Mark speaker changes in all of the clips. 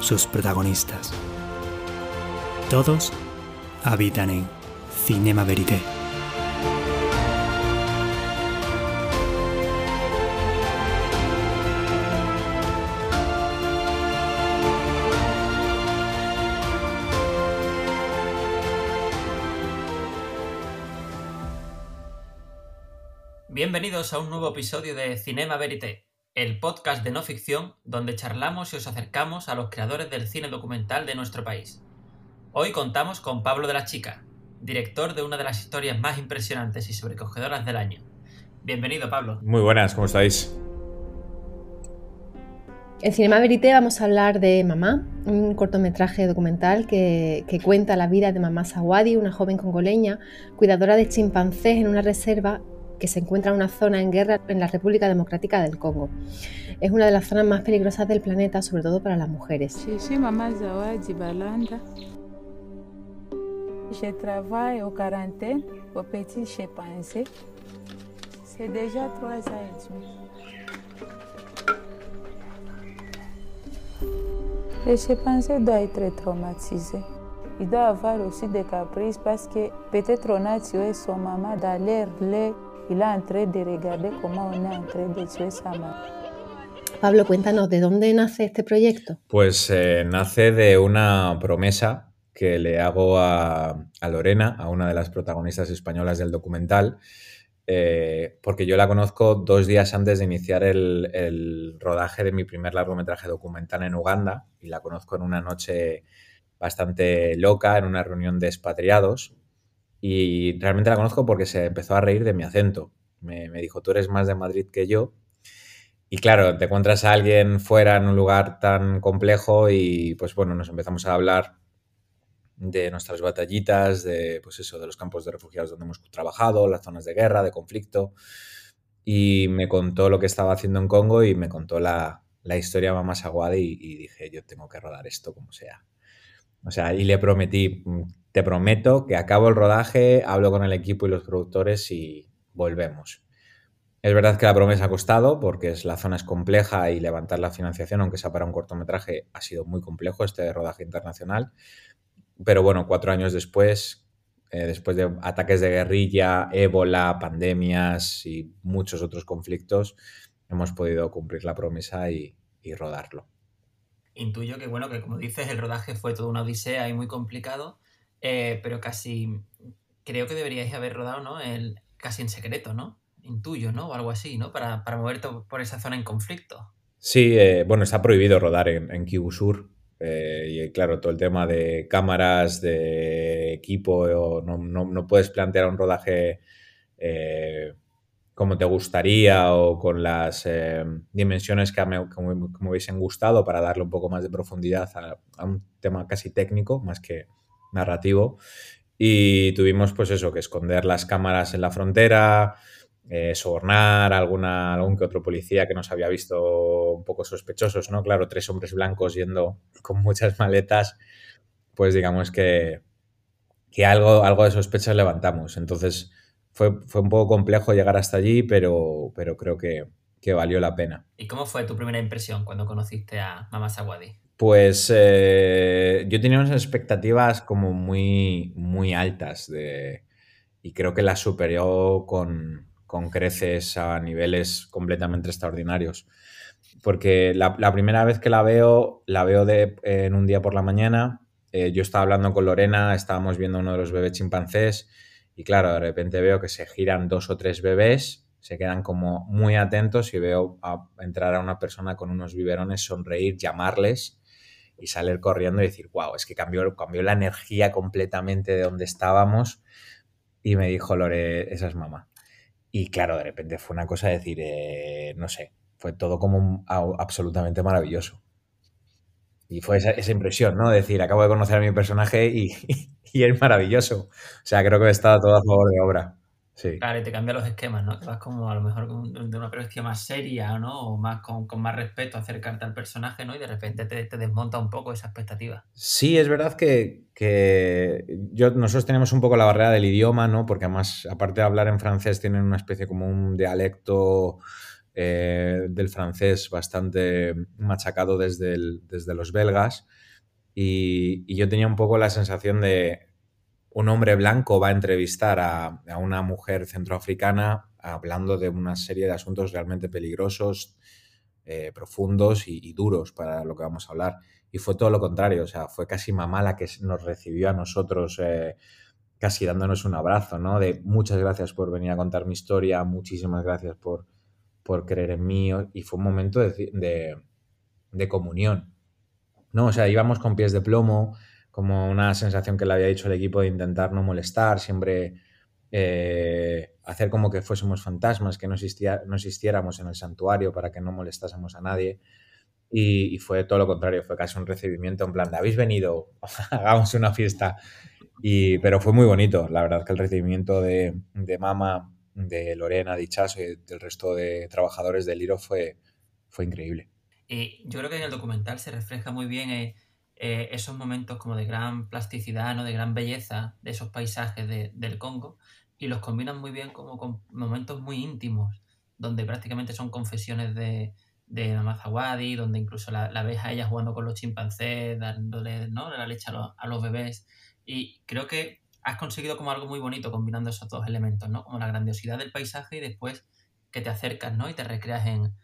Speaker 1: sus protagonistas. Todos habitan en Cinema Verité.
Speaker 2: Bienvenidos a un nuevo episodio de Cinema Verité, el podcast de no ficción donde charlamos y os acercamos a los creadores del cine documental de nuestro país. Hoy contamos con Pablo de la Chica, director de una de las historias más impresionantes y sobrecogedoras del año. Bienvenido, Pablo.
Speaker 3: Muy buenas, ¿cómo estáis?
Speaker 4: En Cinema Verité vamos a hablar de Mamá, un cortometraje documental que, que, cuenta la vida de Mamá Sawadi, una joven congoleña, cuidadora de chimpancés en una reserva que se encuentra en una zona en guerra en la República Democrática del Congo. Es una de las zonas más peligrosas del planeta, sobre todo para las mujeres.
Speaker 5: Je travaille au quarantaine au petit chimpanzé. C'est déjà trois ans et demi. Le chimpanzé doit être traumatisé. Il doit avoir aussi des caprices parce que peut-être on a tué son maman dans l'air. Il est en train de regarder comment on est en train de tuer sa.
Speaker 4: Pablo, cuéntanos, ¿de dónde nace este proyecto?
Speaker 3: Pues eh, nace de una promesa que le hago a, a, Lorena, a una de las protagonistas españolas del documental, eh, porque yo la conozco dos días antes de iniciar el, el, rodaje de mi primer largometraje documental en Uganda y la conozco en una noche bastante loca, en una reunión de expatriados y realmente la conozco porque se empezó a reír de mi acento. Me, me, dijo, tú eres más de Madrid que yo. Y claro, te encuentras a alguien fuera en un lugar tan complejo y pues bueno, nos empezamos a hablar de nuestras batallitas, de pues eso, de los campos de refugiados donde hemos trabajado, las zonas de guerra, de conflicto. Y me contó lo que estaba haciendo en Congo y me contó la, la historia Mamá Saguade y, y dije, yo tengo que rodar esto como sea. O sea, y le prometí, te prometo que acabo el rodaje, hablo con el equipo y los productores y volvemos. Es verdad que la promesa ha costado porque es, la zona es compleja y levantar la financiación, aunque sea para un cortometraje, ha sido muy complejo este rodaje internacional. Pero bueno, cuatro años después, eh, después de ataques de guerrilla, ébola, pandemias y muchos otros conflictos, hemos podido cumplir la promesa y, y rodarlo.
Speaker 2: Intuyo que, bueno, que como dices, el rodaje fue toda una odisea y muy complicado, eh, pero casi creo que deberíais haber rodado, ¿no? El, casi en secreto, ¿no? Intuyo, ¿no? O algo así, ¿no? Para, para moverte por esa zona en conflicto.
Speaker 3: Sí, eh, bueno, está prohibido rodar en, en Kivu Sur. Eh, y claro, todo el tema de cámaras, de equipo, no, no, no puedes plantear un rodaje como te gustaría o con las dimensiones que me, que hubiesen gustado para darle un poco más de profundidad a, un tema casi técnico más que narrativo. Y tuvimos pues eso, que esconder las cámaras en la frontera, eh, sobornar a alguna, algún que otro policía que nos había visto un poco sospechosos, ¿no? Claro, tres hombres blancos yendo con muchas maletas, pues digamos que, que algo, algo de sospechas levantamos. Entonces fue, fue un poco complejo llegar hasta allí, pero, pero creo que, que valió la pena.
Speaker 2: ¿Y cómo fue tu primera impresión cuando conociste a Mama Sawadi?
Speaker 3: Pues eh, yo tenía unas expectativas como muy, muy altas de, y creo que las superó con, con creces a niveles completamente extraordinarios. Porque la, la, primera vez que la veo, la veo de, eh, en un día por la mañana. Eh, yo estaba hablando con Lorena, estábamos viendo uno de los bebés chimpancés y claro, de repente veo que se giran dos o tres bebés, se quedan como muy atentos y veo a entrar a una persona con unos biberones, sonreír, llamarles y salir corriendo y decir, wow, es que cambió, cambió la energía completamente de donde estábamos. Y me dijo Lore, esa es mamá. Y claro, de repente fue una cosa de decir, eh, no sé, fue todo como un, absolutamente maravilloso. y fue esa, esa, impresión, ¿no? Decir, acabo de conocer a mi personaje y, y es maravilloso. O sea, creo que está todo a favor de obra. Sí.
Speaker 2: Claro, y te cambia los esquemas, ¿no? Te vas como a lo mejor de una perspectiva más seria, ¿no? O más con, con, más respeto acercarte al personaje, ¿no? Y de repente te, te desmonta un poco esa expectativa.
Speaker 3: Sí, es verdad que, que, yo, nosotros tenemos un poco la barrera del idioma, ¿no? Porque además, aparte de hablar en francés, tienen una especie como un dialecto eh, del francés bastante machacado desde, el, desde los belgas. Y, y yo tenía un poco la sensación de, un hombre blanco va a entrevistar a, una mujer centroafricana hablando de una serie de asuntos realmente peligrosos, eh, profundos y, y, duros para lo que vamos a hablar. Y fue todo lo contrario, o sea, fue casi mamá la que nos recibió a nosotros, eh, casi dándonos un abrazo, ¿no? De muchas gracias por venir a contar mi historia, muchísimas gracias por, por creer en mí. Y fue un momento de, de, de comunión, ¿no? O sea, íbamos con pies de plomo, como una sensación que le había dicho el equipo de intentar no molestar, siempre eh, hacer como que fuésemos fantasmas, que no, existía, no existiéramos en el santuario para que no molestásemos a nadie. Y, y, fue todo lo contrario, fue casi un recibimiento en plan, habéis venido, hagamos una fiesta. Y, pero fue muy bonito, la verdad que el recibimiento de, de Mama, de Lorena, de Ichazo y del resto de trabajadores del Liro fue, fue increíble.
Speaker 2: Y yo creo que en el documental se refleja muy bien eh, eh, esos momentos como de gran plasticidad, ¿no? de gran belleza de esos paisajes de, del Congo y los combinan muy bien como con momentos muy íntimos, donde prácticamente son confesiones de, de donde incluso la, la, ves a ella jugando con los chimpancés, dándole ¿no? la leche a los, a los bebés. Y creo que has conseguido como algo muy bonito combinando esos dos elementos, ¿no? Como la grandiosidad del paisaje y después que te acercas, ¿no? Y te recreas en,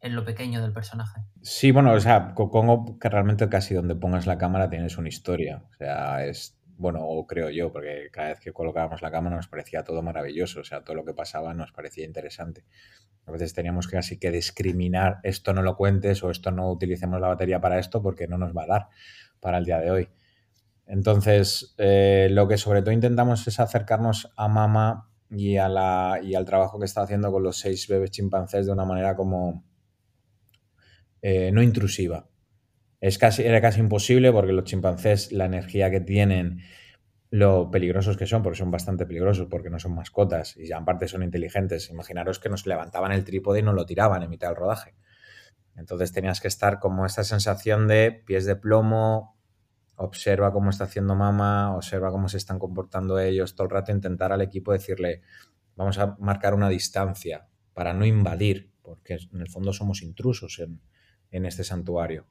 Speaker 2: en lo pequeño del personaje.
Speaker 3: Sí, bueno, o sea, Congo que realmente casi donde pongas la cámara tienes una historia. O sea, es, bueno, o creo yo, porque cada vez que colocábamos la cámara nos parecía todo maravilloso, o sea, todo lo que pasaba nos parecía interesante. A veces teníamos que casi que discriminar esto no lo cuentes o esto no utilicemos la batería para esto porque no nos va a dar para el día de hoy. Entonces, eh, lo que sobre todo intentamos es acercarnos a Mama y, a la, y al trabajo que está haciendo con los seis bebés chimpancés de una manera como eh, no intrusiva. Es casi, era casi imposible porque los chimpancés, la energía que tienen, lo peligrosos que son, porque son bastante peligrosos, porque no son mascotas y aparte son inteligentes. Imaginaros que nos levantaban el trípode y nos lo tiraban en mitad del rodaje. Entonces tenías que estar como esta sensación de pies de plomo, observa cómo está haciendo mamá, observa cómo se están comportando ellos, todo el rato intentar al equipo decirle, vamos a marcar una distancia para no invadir, porque en el fondo somos intrusos en, en este santuario.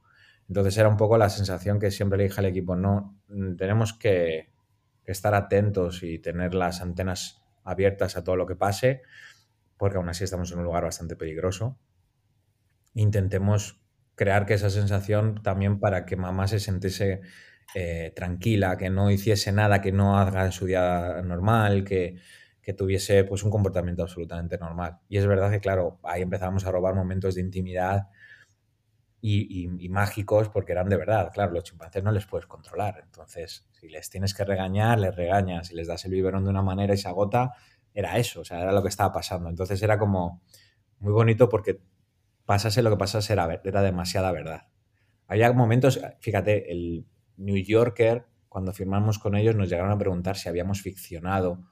Speaker 3: Entonces era un poco la sensación que siempre le dije al equipo, no, mm, tenemos que, estar atentos y tener las antenas abiertas a todo lo que pase, porque aún así estamos en un lugar bastante peligroso. Intentemos crear que esa sensación también para que mamá se sintiese eh, tranquila, que no hiciese nada que no haga su día normal, que, que tuviese pues un comportamiento absolutamente normal. Y es verdad que, claro, ahí empezamos a robar momentos de intimidad y, mágicos porque eran de verdad. Claro, los chimpancés no les puedes controlar. Entonces, si les tienes que regañar, les regañas. Si les das el biberón de una manera y se agota, era eso, o sea, era lo que estaba pasando. Entonces era como muy bonito porque pasase lo que pasase era, era demasiada verdad. Había momentos, fíjate, el New Yorker, cuando firmamos con ellos, nos llegaron a preguntar si habíamos ficcionado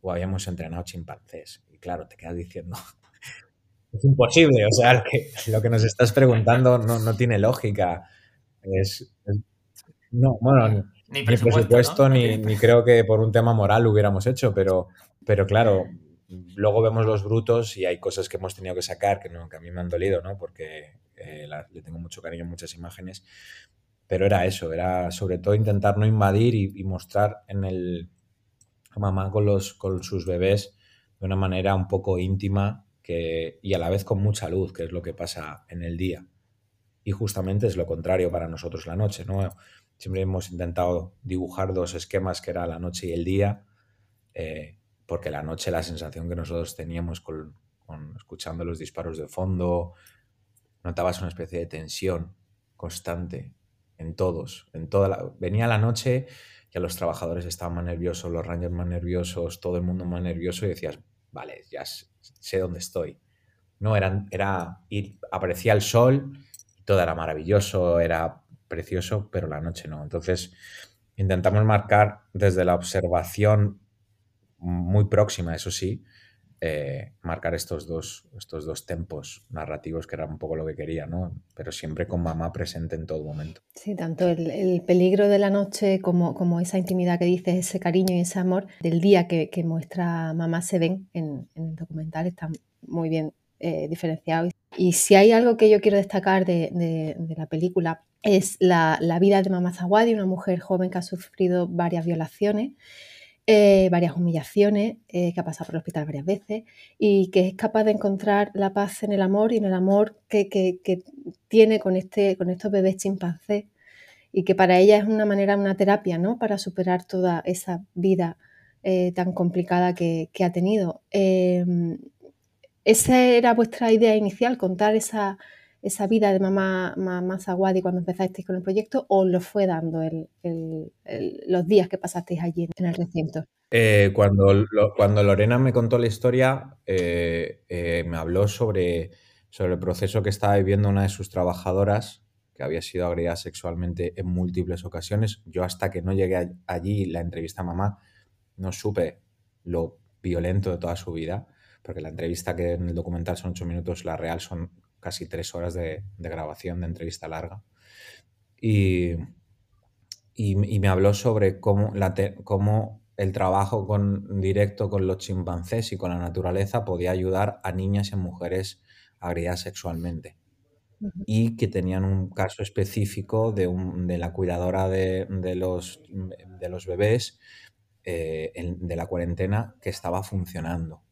Speaker 3: o habíamos entrenado chimpancés. Y claro, te quedas diciendo, es imposible, o sea, lo que, lo que nos estás preguntando no, no tiene lógica. Es, es, no, bueno,
Speaker 2: ni presupuesto,
Speaker 3: ni, presupuesto
Speaker 2: ¿no?
Speaker 3: ni, ni, creo que por un tema moral lo hubiéramos hecho, pero, pero claro, luego vemos los brutos y hay cosas que hemos tenido que sacar que, no, que a mí me han dolido, ¿no? Porque eh, la, le tengo mucho cariño a muchas imágenes, pero era eso, era sobre todo intentar no invadir y, y mostrar en el a mamá con, los, con sus bebés de una manera un poco íntima y a la vez con mucha luz, que es lo que pasa en el día. Y justamente es lo contrario para nosotros la noche, ¿no? Siempre hemos intentado dibujar dos esquemas que era la noche y el día, eh, porque la noche la sensación que nosotros teníamos con, escuchando los disparos de fondo, notabas una especie de tensión constante en todos, en toda la, venía la noche y a los trabajadores estaban más nerviosos, los rangers más nerviosos, todo el mundo más nervioso y decías, vale, ya sé dónde estoy. No, era, era ir, aparecía el sol y todo era maravilloso, era precioso, pero la noche no. Entonces, intentamos marcar desde la observación muy próxima, eso sí, eh, marcar estos dos, estos dos tempos narrativos que era un poco lo que quería, ¿no? Pero siempre con mamá presente en todo momento.
Speaker 4: Sí, tanto el, peligro de la noche como, como, esa intimidad que dices, ese cariño y ese amor del día que, muestra mamá se ven en, el documental, están muy bien eh, diferenciados. Y si hay algo que yo quiero destacar de, la película es la, la, vida de mamá Zawadi, una mujer joven que ha sufrido varias violaciones eh, varias humillaciones, eh, que ha pasado por el hospital varias veces y que es capaz de encontrar la paz en el amor y en el amor que, tiene con, este, con estos bebés chimpancés y que para ella es una manera, una terapia, ¿no? Para superar toda esa vida eh, tan complicada que, ha tenido. Em, ¿Esa era vuestra idea inicial, contar esa, esa vida de mamá, mamá cuando empezasteis con el proyecto o lo fue dando los días que pasasteis allí en el recinto?
Speaker 3: Eh, cuando, cuando Lorena me contó la historia, eh, eh, me habló sobre, sobre el proceso que estaba viviendo una de sus trabajadoras, que había sido agredida sexualmente en múltiples ocasiones. Yo hasta que no llegué allí, la entrevista a mamá, no supe lo violento de toda su vida, porque la entrevista que en el documental son ocho minutos, la real son casi tres horas de, grabación de entrevista larga. Y, y, me habló sobre cómo, la cómo el trabajo con, directo con los chimpancés y con la naturaleza podía ayudar a niñas y mujeres agredidas sexualmente. Y que tenían un caso específico de, de la cuidadora de, de, los, de los bebés eh, de la cuarentena que estaba funcionando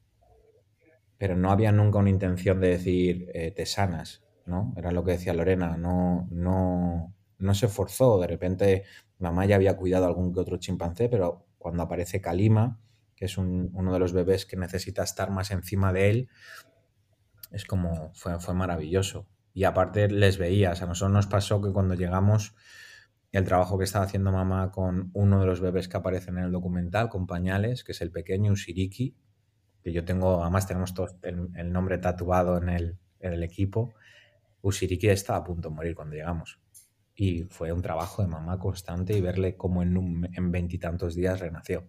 Speaker 3: pero no había nunca una intención de decir eh, te sanas, ¿no? Era lo que decía Lorena, no, no, no se forzó, de repente mamá ya había cuidado a algún que otro chimpancé, pero cuando aparece Kalima, que es uno de los bebés que necesita estar más encima de él, es como, fue, fue maravilloso. Y aparte les veías, a nosotros nos pasó que cuando llegamos, el trabajo que estaba haciendo mamá con uno de los bebés que aparecen en el documental, con pañales, que es el pequeño Usiriki, que yo tengo, además tenemos todos el, nombre tatuado en el, en el equipo, Usiriki estaba a punto de morir cuando llegamos. Y fue un trabajo de mamá constante y verle cómo en veintitantos días renació.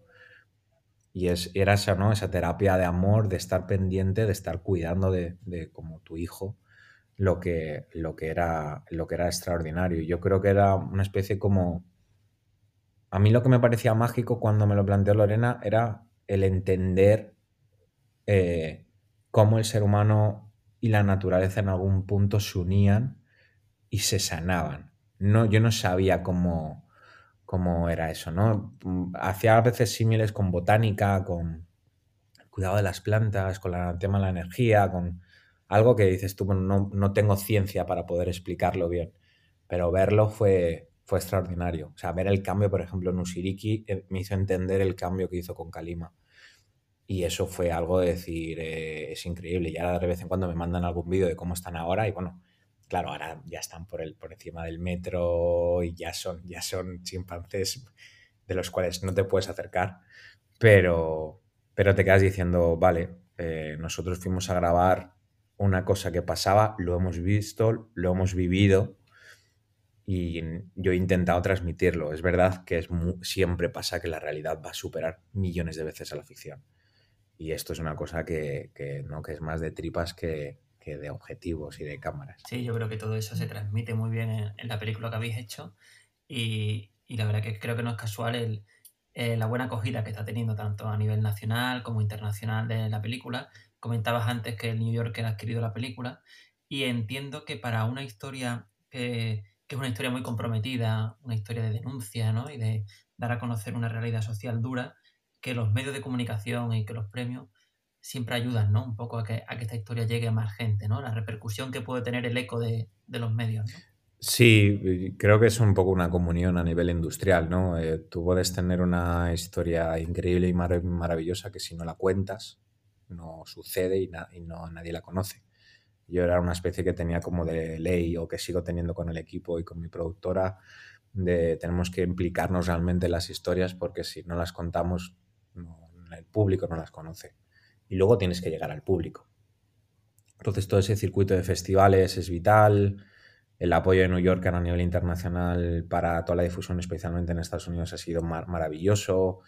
Speaker 3: Y es, era esa, ¿no? esa terapia de amor, de estar pendiente, de estar cuidando de, de como tu hijo, lo que, lo, que era, lo que era extraordinario. Yo creo que era una especie como... A mí lo que me parecía mágico cuando me lo planteó Lorena era el entender eh, cómo el ser humano y la naturaleza en algún punto se unían y se sanaban. No, yo no sabía cómo, cómo era eso, ¿no? Hacía a veces símiles con botánica, con cuidado de las plantas, con el tema de la energía, con algo que dices tú, no, no tengo ciencia para poder explicarlo bien, pero verlo fue, fue extraordinario. O sea, ver el cambio, por ejemplo, en Usiriki eh, me hizo entender el cambio que hizo con Kalima. Y eso fue algo de decir, eh, es increíble. Y ahora de vez en cuando me mandan algún vídeo de cómo están ahora y bueno, claro, ahora ya están por, el, por encima del metro y ya son, ya son chimpancés de los cuales no te puedes acercar, pero, pero te quedas diciendo, vale, eh, nosotros fuimos a grabar una cosa que pasaba, lo hemos visto, lo hemos vivido y yo he intentado transmitirlo. Es verdad que es siempre pasa que la realidad va a superar millones de veces a la ficción. Y esto es una cosa que, ¿no? que es más de tripas que, de objetivos y de cámaras.
Speaker 2: Sí, yo creo que todo eso se transmite muy bien en, la película que habéis hecho y, la verdad que creo que no es casual el, eh, la buena acogida que está teniendo tanto a nivel nacional como internacional de la película. Comentabas antes que el New Yorker ha adquirido la película y entiendo que para una historia que, que es una historia muy comprometida, una historia de denuncia ¿no? y de dar a conocer una realidad social dura, que los medios de comunicación y que los premios siempre ayudan, ¿no? Un poco a que, a que esta historia llegue a más gente, ¿no? La repercusión que puede tener el eco de, los medios, ¿no?
Speaker 3: Sí, creo que es un poco una comunión a nivel industrial, ¿no? Eh, tú puedes tener una historia increíble y maravillosa que si no la cuentas, no sucede y, y, no, nadie la conoce. Yo era una especie que tenía como de ley o que sigo teniendo con el equipo y con mi productora, de tenemos que implicarnos realmente en las historias porque si no las contamos el público no las conoce. Y luego tienes que llegar al público. Entonces todo ese circuito de festivales es vital, El apoyo de New Yorker a nivel internacional para toda la difusión, especialmente en Estados Unidos, ha sido maravilloso.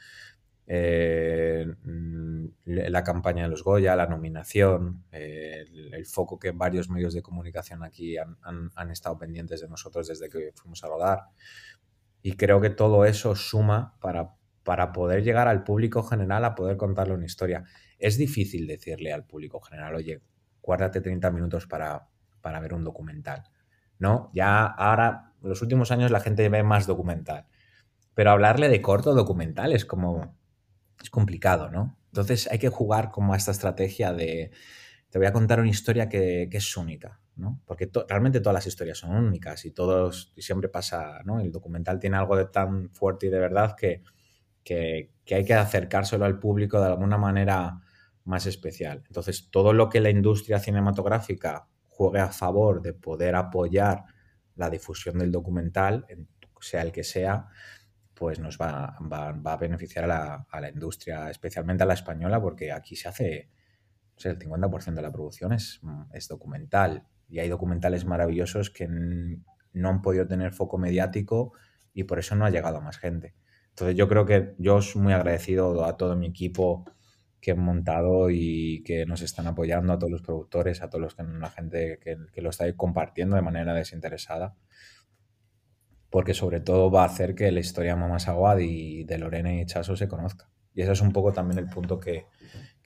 Speaker 3: Eh, mm, la campaña de los Goya, la nominación, el, foco que varios medios de comunicación aquí han, estado pendientes de nosotros desde que fuimos a rodar. Y creo que todo eso suma para, para poder llegar al público general a poder contarle una historia. Es difícil decirle al público general, oye, guárdate 30 minutos para, para ver un documental. ¿No? Ya ahora, en los últimos años la gente ve más documental. Pero hablarle de corto documental es como, es complicado, ¿no? Entonces hay que jugar como a esta estrategia de, te voy a contar una historia que, es única, ¿no? Porque realmente todas las historias son únicas y todos, y siempre pasa, ¿no? El documental tiene algo de tan fuerte y de verdad que, que, hay que acercárselo al público de alguna manera más especial. Entonces, todo lo que la industria cinematográfica juegue a favor de poder apoyar la difusión del documental, sea el que sea, pues nos va, a beneficiar a la, industria, especialmente a la española, porque aquí se hace, el 50% de la producción es, es, documental y hay documentales maravillosos que no han podido tener foco mediático y por eso no ha llegado a más gente. Entonces yo creo que yo soy muy agradecido a todo mi equipo que han montado y que nos están apoyando, a todos los productores, a todos los que, la gente que, que lo está compartiendo de manera desinteresada porque sobre todo va a hacer que la historia de Mamá Saguad y de Lorena y Chaso se conozca. Y ese es un poco también el punto que,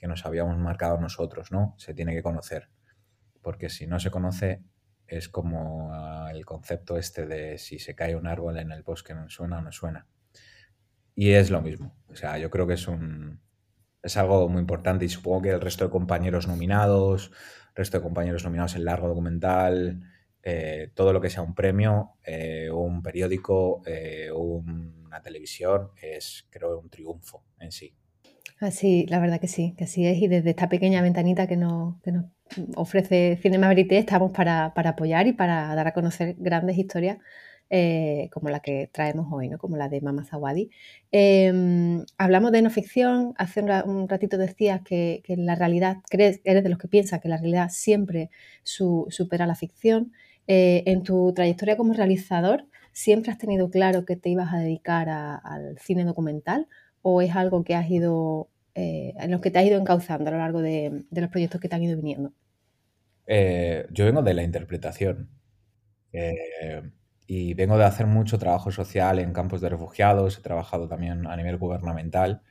Speaker 3: nos habíamos marcado nosotros, ¿no? Se tiene que conocer. Porque si no se conoce, es como ah, el concepto este de si se cae un árbol en el bosque, ¿no suena o no suena? Y es lo mismo. O sea, yo creo que es un. Es algo muy importante y supongo que el resto de compañeros nominados, resto de compañeros nominados en largo documental, eh, todo lo que sea un premio, eh, un periódico, eh, una televisión, es creo un triunfo en sí.
Speaker 4: Así, la verdad que sí, que así es. Y desde esta pequeña ventanita que nos, ofrece Cinema Verité estamos para, apoyar y para dar a conocer grandes historias como la que traemos hoy, ¿no? como la de Mama Zawadi. Em, hablamos de no ficción, hace un, ratito decías que, la realidad, crees, eres de los que piensa que la realidad siempre supera la ficción. Eh, en tu trayectoria como realizador, ¿siempre has tenido claro que te ibas a dedicar al cine documental o es algo que has ido, eh, en los que te has ido encauzando a lo largo de, los proyectos que te han ido viniendo?
Speaker 3: Eh, yo vengo de la interpretación y vengo de hacer mucho trabajo social en campos de refugiados, he trabajado también a nivel gubernamental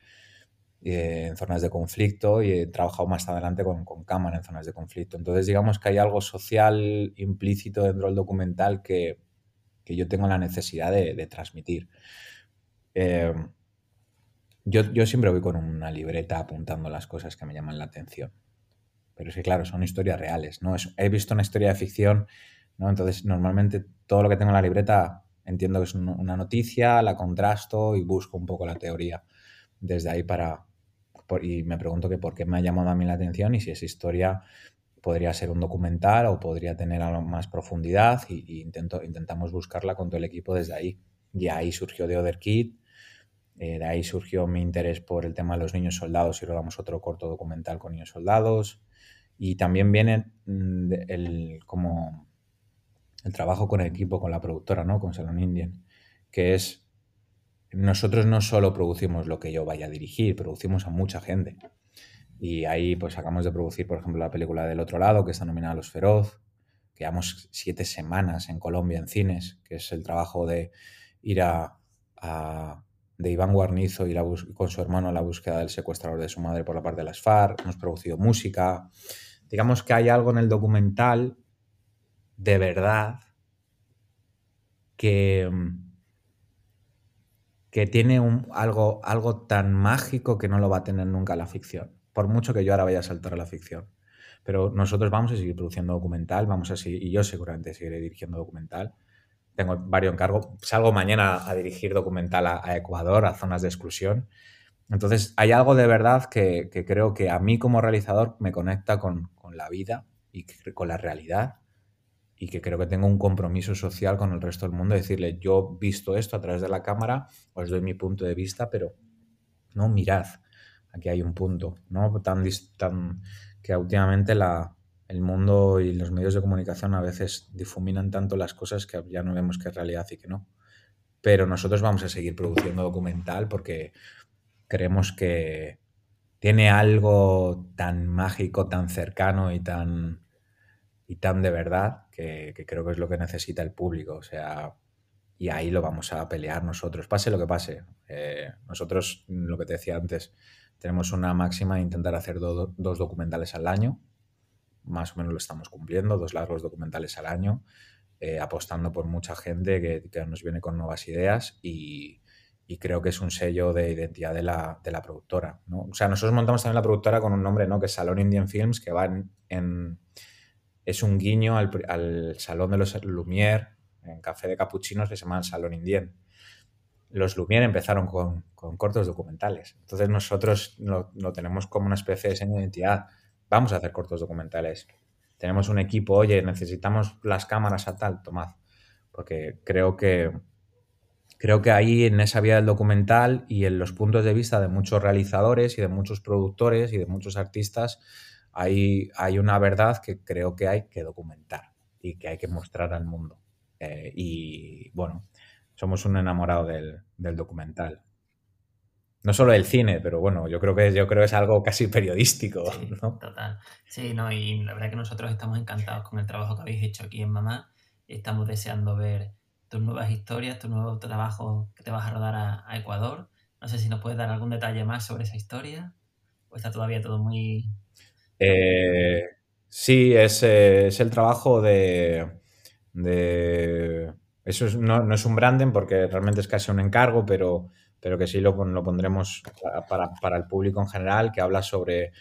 Speaker 3: eh, en zonas de conflicto y he trabajado más adelante con, con, cámara en zonas de conflicto. Entonces, digamos que hay algo social implícito dentro del documental que, que yo tengo la necesidad de, transmitir. Eh, yo, yo, siempre voy con una libreta apuntando las cosas que me llaman la atención. Pero es que, claro, son historias reales. ¿no? he visto una historia de ficción, ¿no? entonces normalmente todo lo que tengo en la libreta entiendo que es una noticia, la contrasto y busco un poco la teoría desde ahí para, y me pregunto que por qué me ha llamado a mí la atención y si esa historia podría ser un documental o podría tener algo más profundidad y, intento, intentamos buscarla con todo el equipo desde ahí. Y ahí surgió The Other Kid, eh, de ahí surgió mi interés por el tema de los niños soldados y rodamos otro corto documental con niños soldados. Y también viene mm, el, como el trabajo con el equipo, con la productora, ¿no? con Salon Indian, que es nosotros no solo producimos lo que yo vaya a dirigir, producimos a mucha gente. Y ahí pues acabamos de producir, por ejemplo, la película del otro lado, que está nominada a Los Feroz, que llevamos siete semanas en Colombia en cines, que es el trabajo de ir a, de Iván Guarnizo y con su hermano a la búsqueda del secuestrador de su madre por la parte de las FARC, hemos producido música. Digamos que hay algo en el documental de verdad que que tiene un, algo, algo tan mágico que no lo va a tener nunca la ficción, por mucho que yo ahora vaya a saltar a la ficción. Pero nosotros vamos a seguir produciendo documental, vamos a y yo seguramente seguiré dirigiendo documental. Tengo varios encargos. Salgo mañana a dirigir documental a, Ecuador, a zonas de exclusión. Entonces, hay algo de verdad que, creo que a mí como realizador me conecta con, con la vida y con la realidad y que creo que tengo un compromiso social con el resto del mundo, decirle, yo visto esto a través de la cámara, os doy mi punto de vista, pero no, mirad, aquí hay un punto, ¿no? Tan, tan que últimamente la, el mundo y los medios de comunicación a veces difuminan tanto las cosas que ya no vemos que es realidad y que no. Pero nosotros vamos a seguir produciendo documental porque creemos que tiene algo tan mágico, tan cercano y tan, y tan de verdad que, creo que es lo que necesita el público. O sea, y ahí lo vamos a pelear nosotros, pase lo que pase. Eh, nosotros, lo que te decía antes, tenemos una máxima de intentar hacer dos documentales al año más o menos lo estamos cumpliendo, dos largos documentales al año, eh, apostando por mucha gente que, nos viene con nuevas ideas y, creo que es un sello de identidad de la, productora. O sea, nosotros montamos también la productora con un nombre ¿no? que es Salón Indian Films, que va en... es un guiño al, Salón de los Lumière, en Café de Capuchinos, que se llama Salón Indien. Los Lumière empezaron con, cortos documentales. Entonces nosotros lo, lo, tenemos como una especie de seño de identidad vamos a hacer cortos documentales. Tenemos un equipo, oye, necesitamos las cámaras a tal, tomad. Porque creo que creo que ahí en esa vía del documental y en los puntos de vista de muchos realizadores y de muchos productores y de muchos artistas, hay, hay una verdad que creo que hay que documentar y que hay que mostrar al mundo. Eh, y bueno, somos un enamorado del, del documental no solo el cine, pero bueno, yo creo que yo creo es algo casi periodístico. ¿no?
Speaker 2: Total. Sí, no, y la verdad que nosotros estamos encantados con el trabajo que habéis hecho aquí en Mamá. Estamos deseando ver tus nuevas historias, tu nuevo trabajo que te vas a rodar a, Ecuador. No sé si nos puedes dar algún detalle más sobre esa historia. ¿O está todavía todo muy.?
Speaker 3: Eh, sí, es, eh, es, el trabajo de. de eso no, no, es un branding porque realmente es casi un encargo, pero pero que sí lo, lo pondremos para, el público en general, que habla sobre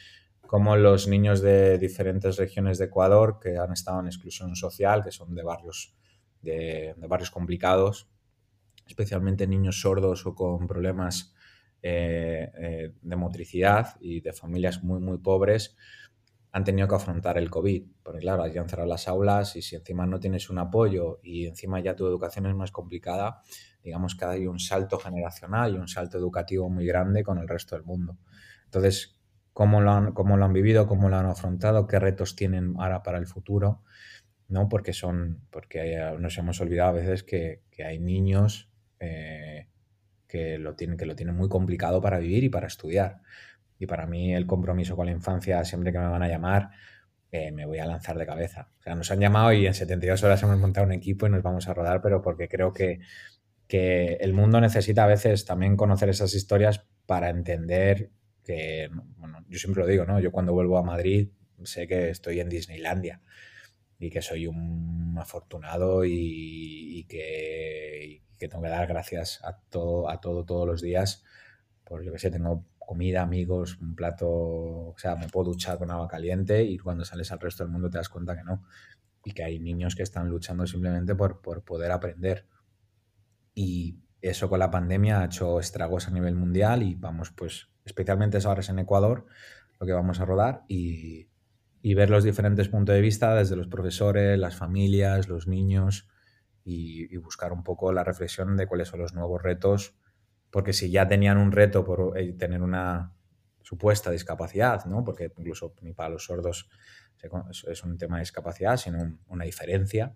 Speaker 3: cómo los niños de diferentes regiones de Ecuador que han estado en exclusión social, que son de barrios, de, barrios complicados, especialmente niños sordos o con problemas eh, de motricidad y de familias muy, muy pobres, han tenido que afrontar el COVID. Porque claro, han cerrado las aulas y si encima no tienes un apoyo y encima ya tu educación es más complicada, digamos que hay un salto generacional y un salto educativo muy grande con el resto del mundo. Entonces, ¿cómo lo han, cómo lo han vivido? ¿Cómo lo han afrontado? ¿Qué retos tienen ahora para el futuro? ¿No? Porque son, porque nos hemos olvidado a veces que, hay niños eh, que, lo tienen, que lo tienen muy complicado para vivir y para estudiar. Y para mí el compromiso con la infancia, siempre que me van a llamar, eh, me voy a lanzar de cabeza. O sea, nos han llamado y en 72 horas hemos montado un equipo y nos vamos a rodar, pero porque creo que que el mundo necesita a veces también conocer esas historias para entender que, bueno, yo siempre lo digo, ¿no? Yo cuando vuelvo a Madrid sé que estoy en Disneylandia y que soy un afortunado y, que, tengo que dar gracias a todo, a todo todos los días. Por yo que sé, tengo comida, amigos, un plato, o sea, me puedo duchar con agua caliente y cuando sales al resto del mundo te das cuenta que no. Y que hay niños que están luchando simplemente por, por poder aprender y eso con la pandemia ha hecho estragos a nivel mundial y vamos, pues, especialmente ahora es en Ecuador, lo que vamos a rodar y, ver los diferentes puntos de vista desde los profesores, las familias, los niños y, buscar un poco la reflexión de cuáles son los nuevos retos, porque si ya tenían un reto por eh, tener una supuesta discapacidad, ¿no? porque incluso ni para los sordos es un tema de discapacidad, sino una diferencia,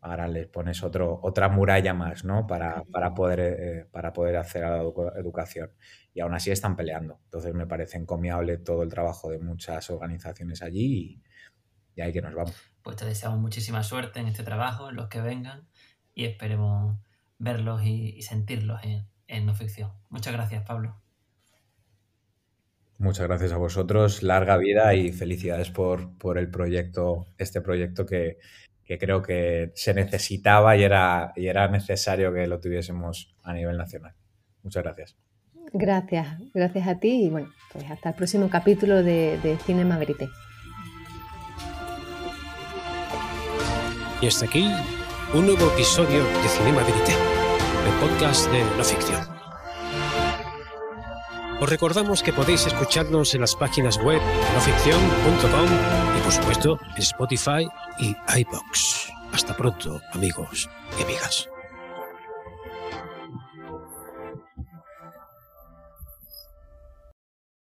Speaker 3: ahora les pones otro, otra muralla más, ¿no? Para, para poder, eh, para poder hacer la educación. Y aún así están peleando. Entonces me parece encomiable todo el trabajo de muchas organizaciones allí y, ahí que nos vamos.
Speaker 2: Pues te deseamos muchísima suerte en este trabajo, en los que vengan y esperemos verlos y, sentirlos en, en no ficción. Muchas gracias, Pablo.
Speaker 3: Muchas gracias a vosotros, larga vida y felicidades por, por el proyecto, este proyecto que, que creo que se necesitaba y era, y era necesario que lo tuviésemos a nivel nacional. Muchas gracias.
Speaker 4: Gracias, gracias a ti y bueno, pues hasta el próximo capítulo de, de Cinema Verité.
Speaker 6: Y hasta aquí un nuevo episodio de Cinema Verité, el podcast de no ficción. Os recordamos que podéis escucharnos en las páginas web noficción.com y por supuesto en Spotify y iBox. Hasta pronto, amigos y amigas.